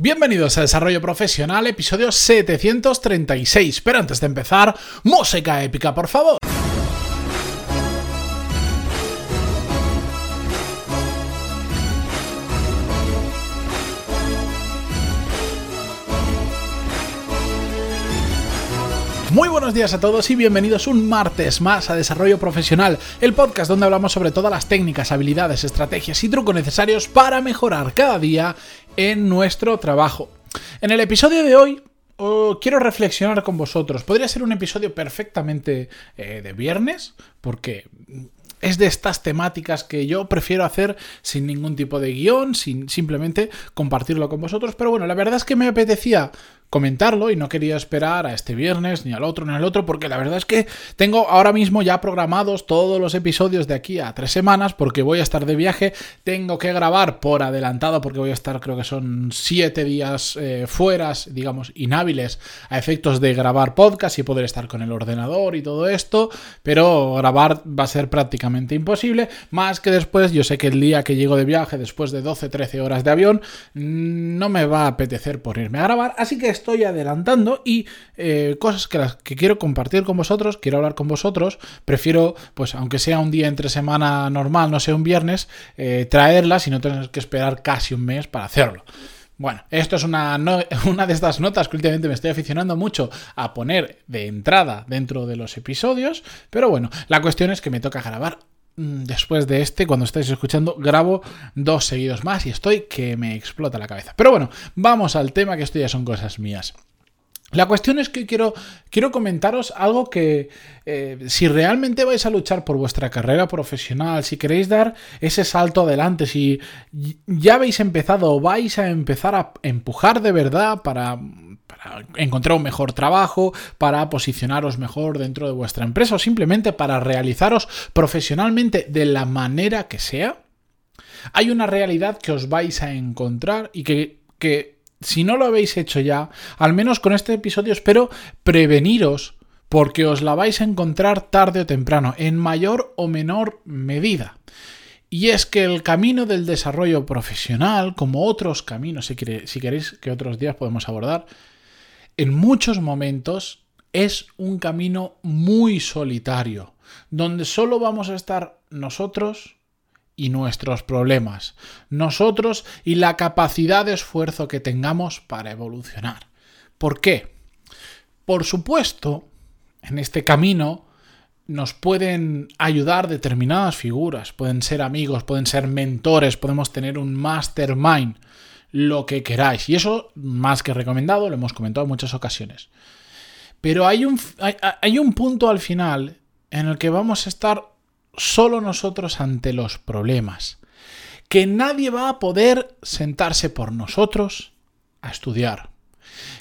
Bienvenidos a Desarrollo Profesional, episodio 736. Pero antes de empezar, música épica, por favor. Muy buenos días a todos y bienvenidos un martes más a Desarrollo Profesional, el podcast donde hablamos sobre todas las técnicas, habilidades, estrategias y trucos necesarios para mejorar cada día en nuestro trabajo. En el episodio de hoy oh, quiero reflexionar con vosotros. Podría ser un episodio perfectamente eh, de viernes, porque es de estas temáticas que yo prefiero hacer sin ningún tipo de guion, sin simplemente compartirlo con vosotros. Pero bueno, la verdad es que me apetecía comentarlo y no quería esperar a este viernes, ni al otro, ni al otro, porque la verdad es que tengo ahora mismo ya programados todos los episodios de aquí a tres semanas, porque voy a estar de viaje, tengo que grabar por adelantado, porque voy a estar, creo que son siete días eh, fuera, digamos, inhábiles a efectos de grabar podcast y poder estar con el ordenador y todo esto, pero grabar va a ser prácticamente imposible, más que después, yo sé que el día que llego de viaje, después de 12-13 horas de avión, mm, no me va a apetecer ponerme a grabar, así que estoy adelantando y eh, cosas que, las que quiero compartir con vosotros, quiero hablar con vosotros, prefiero, pues aunque sea un día entre semana normal, no sea un viernes, eh, traerlas y no tener que esperar casi un mes para hacerlo. Bueno, esto es una, una, de estas notas que últimamente me estoy aficionando mucho a poner de entrada dentro de los episodios, pero bueno, la cuestión es que me toca grabar después de este, cuando estáis escuchando, grabo dos seguidos más y estoy que me explota la cabeza. Pero bueno, vamos al tema que esto ya son cosas mías. La cuestión es que quiero, quiero comentaros algo que eh, si realmente vais a luchar por vuestra carrera profesional, si queréis dar ese salto adelante, si ya habéis empezado o vais a empezar a empujar de verdad para, encontrar un mejor trabajo, para posicionaros mejor dentro de vuestra empresa o simplemente para realizaros profesionalmente de la manera que sea, hay una realidad que os vais a encontrar y que, que si no lo habéis hecho ya, al menos con este episodio espero preveniros porque os la vais a encontrar tarde o temprano, en mayor o menor medida. Y es que el camino del desarrollo profesional, como otros caminos, si, queréis que otros días podemos abordar, en muchos momentos es un camino muy solitario, donde solo vamos a estar nosotros y nuestros problemas, nosotros y la capacidad de esfuerzo que tengamos para evolucionar. ¿Por qué? Por supuesto, en este camino nos pueden ayudar determinadas figuras, pueden ser amigos, pueden ser mentores, podemos tener un mastermind, lo que queráis. Y eso, más que recomendado, lo hemos comentado en muchas ocasiones. Pero hay un, hay, un punto al final en el que vamos a estar solo nosotros ante los problemas, que nadie va a poder sentarse por nosotros a estudiar,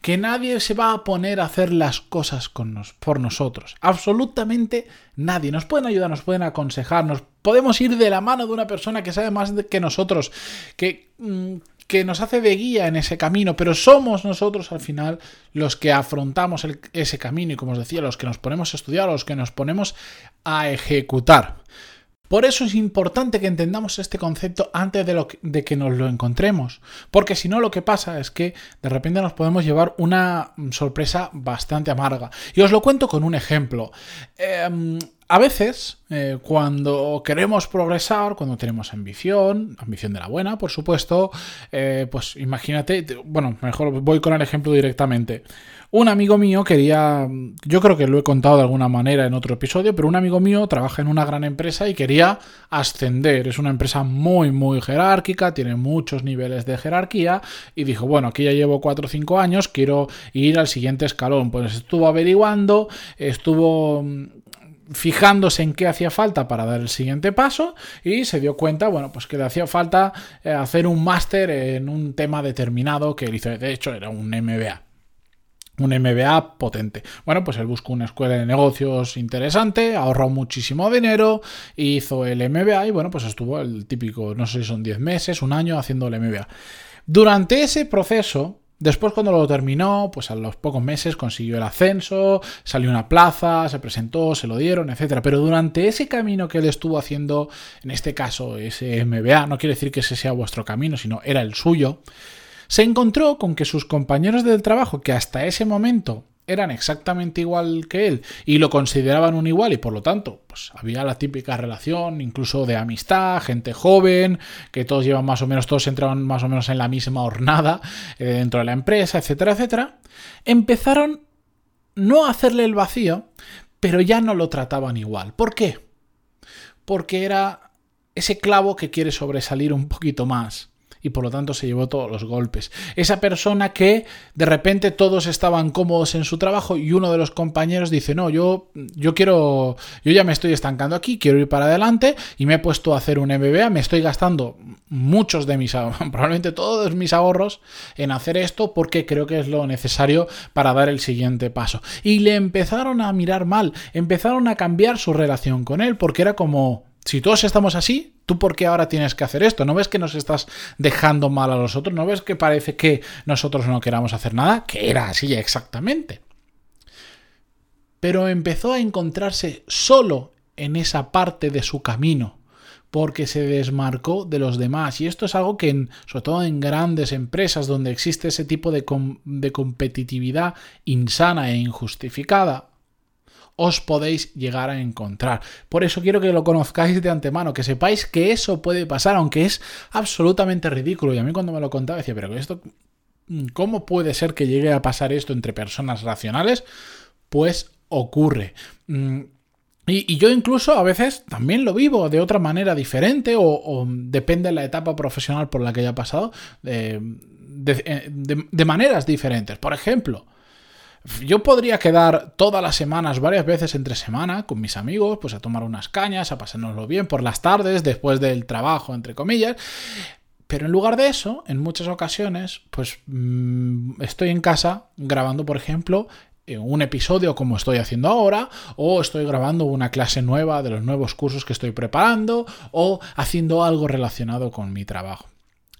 que nadie se va a poner a hacer las cosas con nos, por nosotros, absolutamente nadie. Nos pueden ayudar, nos pueden aconsejar, nos podemos ir de la mano de una persona que sabe más que nosotros, que, mm, que nos hace de guía en ese camino, pero somos nosotros al final los que afrontamos ese camino y como os decía, los que nos ponemos a estudiar, los que nos ponemos a ejecutar. Por eso es importante que entendamos este concepto antes de, que nos lo encontremos, porque si no lo que pasa es que de repente nos podemos llevar una sorpresa bastante amarga. Y os lo cuento con un ejemplo. Em, a veces, eh, cuando queremos progresar, cuando tenemos ambición, ambición de la buena, por supuesto, eh, pues imagínate, bueno, mejor voy con el ejemplo directamente. Un amigo mío quería, yo creo que lo he contado de alguna manera en otro episodio, pero un amigo mío trabaja en una gran empresa y quería ascender. Es una empresa muy, muy jerárquica, tiene muchos niveles de jerarquía y dijo, bueno, aquí ya llevo 4 o 5 años, quiero ir al siguiente escalón. Pues estuvo averiguando, estuvo fijándose en qué hacía falta para dar el siguiente paso y se dio cuenta, bueno, pues que le hacía falta eh, hacer un máster en un tema determinado que él hizo, de hecho era un MBA. Un MBA potente. Bueno, pues él buscó una escuela de negocios interesante, ahorró muchísimo dinero, hizo el MBA y bueno, pues estuvo el típico, no sé si son 10 meses, un año haciendo el MBA. Durante ese proceso, Después cuando lo terminó, pues a los pocos meses consiguió el ascenso, salió una plaza, se presentó, se lo dieron, etc. Pero durante ese camino que él estuvo haciendo, en este caso ese MBA, no quiere decir que ese sea vuestro camino, sino era el suyo, se encontró con que sus compañeros del trabajo, que hasta ese momento eran exactamente igual que él y lo consideraban un igual y por lo tanto pues había la típica relación incluso de amistad, gente joven, que todos llevan más o menos, todos entraban más o menos en la misma hornada eh, dentro de la empresa, etcétera, etcétera, empezaron no a hacerle el vacío, pero ya no lo trataban igual. ¿Por qué? Porque era ese clavo que quiere sobresalir un poquito más y por lo tanto se llevó todos los golpes. Esa persona que de repente todos estaban cómodos en su trabajo y uno de los compañeros dice, no, yo, yo quiero, yo ya me estoy estancando aquí, quiero ir para adelante y me he puesto a hacer un MBA, me estoy gastando muchos de mis, probablemente todos mis ahorros en hacer esto porque creo que es lo necesario para dar el siguiente paso. Y le empezaron a mirar mal, empezaron a cambiar su relación con él porque era como, si todos estamos así, ¿tú por qué ahora tienes que hacer esto? ¿No ves que nos estás dejando mal a los otros? ¿No ves que parece que nosotros no queramos hacer nada? Que era así exactamente. Pero empezó a encontrarse solo en esa parte de su camino, porque se desmarcó de los demás. Y esto es algo que, sobre todo en grandes empresas donde existe ese tipo de, de competitividad insana e injustificada, os podéis llegar a encontrar. Por eso quiero que lo conozcáis de antemano, que sepáis que eso puede pasar, aunque es absolutamente ridículo. Y a mí cuando me lo contaba decía, pero esto, ¿cómo puede ser que llegue a pasar esto entre personas racionales? Pues ocurre. Mm, y, yo incluso a veces también lo vivo de otra manera diferente o, depende de la etapa profesional por la que haya pasado, de, de maneras diferentes. Por ejemplo, yo podría quedar todas las semanas, varias veces entre semana, con mis amigos, pues a tomar unas cañas, a pasárnoslo bien por las tardes, después del trabajo, entre comillas. Pero en lugar de eso, en muchas ocasiones, pues mm, estoy en casa grabando, por ejemplo, eh, un episodio como estoy haciendo ahora, o estoy grabando una clase nueva de los nuevos cursos que estoy preparando, o haciendo algo relacionado con mi trabajo.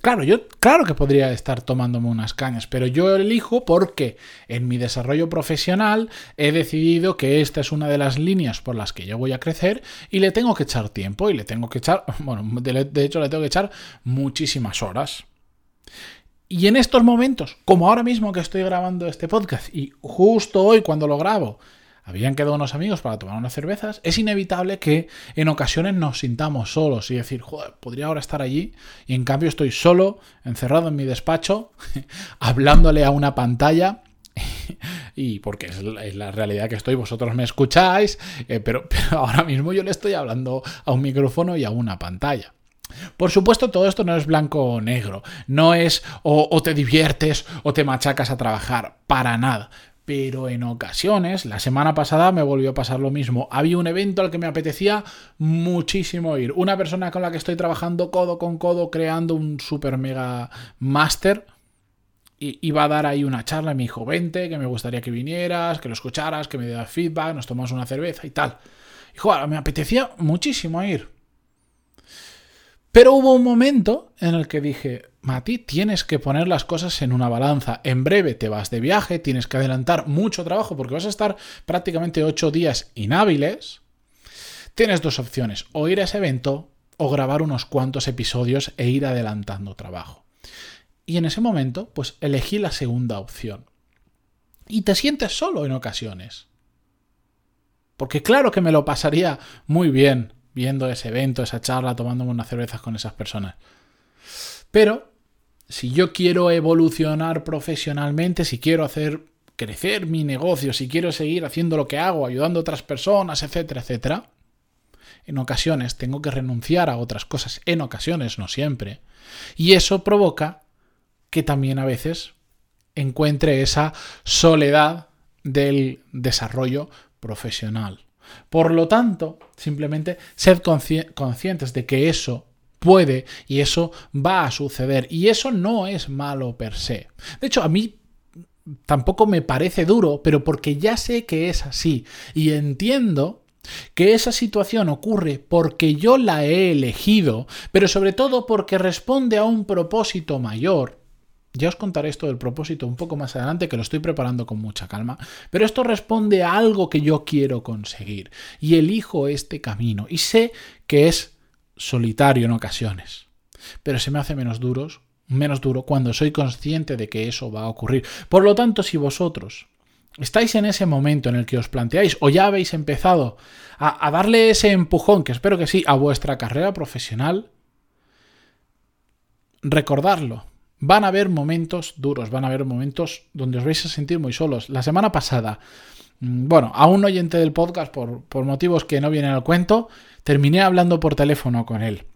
Claro, yo claro que podría estar tomándome unas cañas, pero yo elijo porque en mi desarrollo profesional he decidido que esta es una de las líneas por las que yo voy a crecer y le tengo que echar tiempo y le tengo que echar, bueno, de, hecho le tengo que echar muchísimas horas. Y en estos momentos, como ahora mismo que estoy grabando este podcast y justo hoy cuando lo grabo, habían quedado unos amigos para tomar unas cervezas, es inevitable que en ocasiones nos sintamos solos y decir, joder, podría ahora estar allí y en cambio estoy solo, encerrado en mi despacho, hablándole a una pantalla. y porque es la, realidad que estoy, vosotros me escucháis, eh, pero, pero ahora mismo yo le estoy hablando a un micrófono y a una pantalla. Por supuesto, todo esto no es blanco o negro, no es o, te diviertes o te machacas a trabajar, para nada pero en ocasiones, la semana pasada me volvió a pasar lo mismo. Había un evento al que me apetecía muchísimo ir. Una persona con la que estoy trabajando codo con codo creando un super mega máster. Iba a dar ahí una charla y me dijo, vente, que me gustaría que vinieras, que lo escucharas, que me dieras feedback, nos tomamos una cerveza y tal. Y joder, me apetecía muchísimo ir. Pero hubo un momento en el que dije, Mati, tienes que poner las cosas en una balanza. En breve te vas de viaje, tienes que adelantar mucho trabajo porque vas a estar prácticamente ocho días inhábiles. Tienes dos opciones, o ir a ese evento o grabar unos cuantos episodios e ir adelantando trabajo. Y en ese momento, pues elegí la segunda opción. Y te sientes solo en ocasiones. Porque claro que me lo pasaría muy bien viendo ese evento, esa charla, tomándome unas cervezas con esas personas. Pero si yo quiero evolucionar profesionalmente, si quiero hacer crecer mi negocio, si quiero seguir haciendo lo que hago, ayudando a otras personas, etcétera, etcétera, en ocasiones tengo que renunciar a otras cosas, en ocasiones, no siempre. Y eso provoca que también a veces encuentre esa soledad del desarrollo profesional. Por lo tanto, simplemente sed conscientes de que eso puede y eso va a suceder. Y eso no es malo per se. De hecho, a mí tampoco me parece duro, pero porque ya sé que es así y entiendo que esa situación ocurre porque yo la he elegido, pero sobre todo porque responde a un propósito mayor. Ya os contaré esto del propósito un poco más adelante, que lo estoy preparando con mucha calma, pero esto responde a algo que yo quiero conseguir y elijo este camino y sé que es solitario en ocasiones, pero se me hace menos duros, menos duro cuando soy consciente de que eso va a ocurrir. Por lo tanto, si vosotros estáis en ese momento en el que os planteáis o ya habéis empezado a, a darle ese empujón, que espero que sí, a vuestra carrera profesional, recordarlo. Van a haber momentos duros, van a haber momentos donde os vais a sentir muy solos. La semana pasada, mm, bueno, a un oyente del podcast, por, por motivos que no vienen al cuento, terminé hablando por teléfono con él.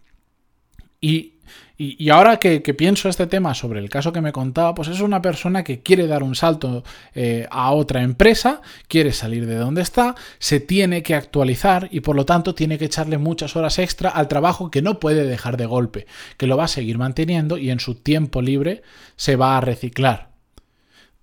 Y y, ahora que, pienso este tema sobre el caso que me contaba, pues es una persona que quiere dar un salto eh, a otra empresa, quiere salir de donde está, se tiene que actualizar y por lo tanto tiene que echarle muchas horas extra al trabajo que no puede dejar de golpe, que lo va a seguir manteniendo y en su tiempo libre se va a reciclar.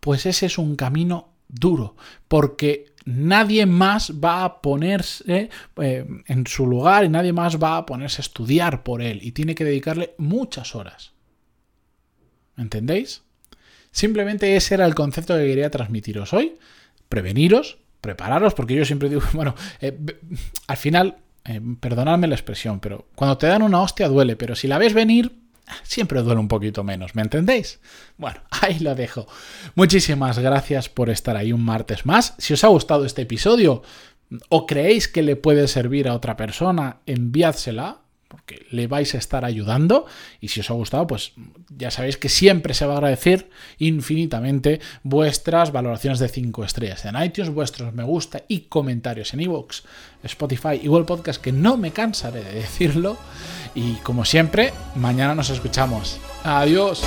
Pues ese es un camino duro, porque nadie más va a ponerse eh, en su lugar y nadie más va a ponerse a estudiar por él y tiene que dedicarle muchas horas. ¿Entendéis? Simplemente ese era el concepto que quería transmitiros hoy. Preveniros, prepararos, porque yo siempre digo, bueno, eh, al final, eh, perdonadme la expresión, pero cuando te dan una hostia duele, pero si la ves venir, siempre duele un poquito menos, ¿me entendéis? Bueno, ahí lo dejo. Muchísimas gracias por estar ahí un martes más. Si os ha gustado este episodio o creéis que le puede servir a otra persona, enviádsela porque le vais a estar ayudando y si os ha gustado, pues ya sabéis que siempre se va a agradecer infinitamente vuestras valoraciones de 5 estrellas en iTunes, vuestros me gusta y comentarios en iVoox, Spotify y Google Podcast, que no me cansaré de decirlo. Y como siempre, mañana nos escuchamos. Adiós.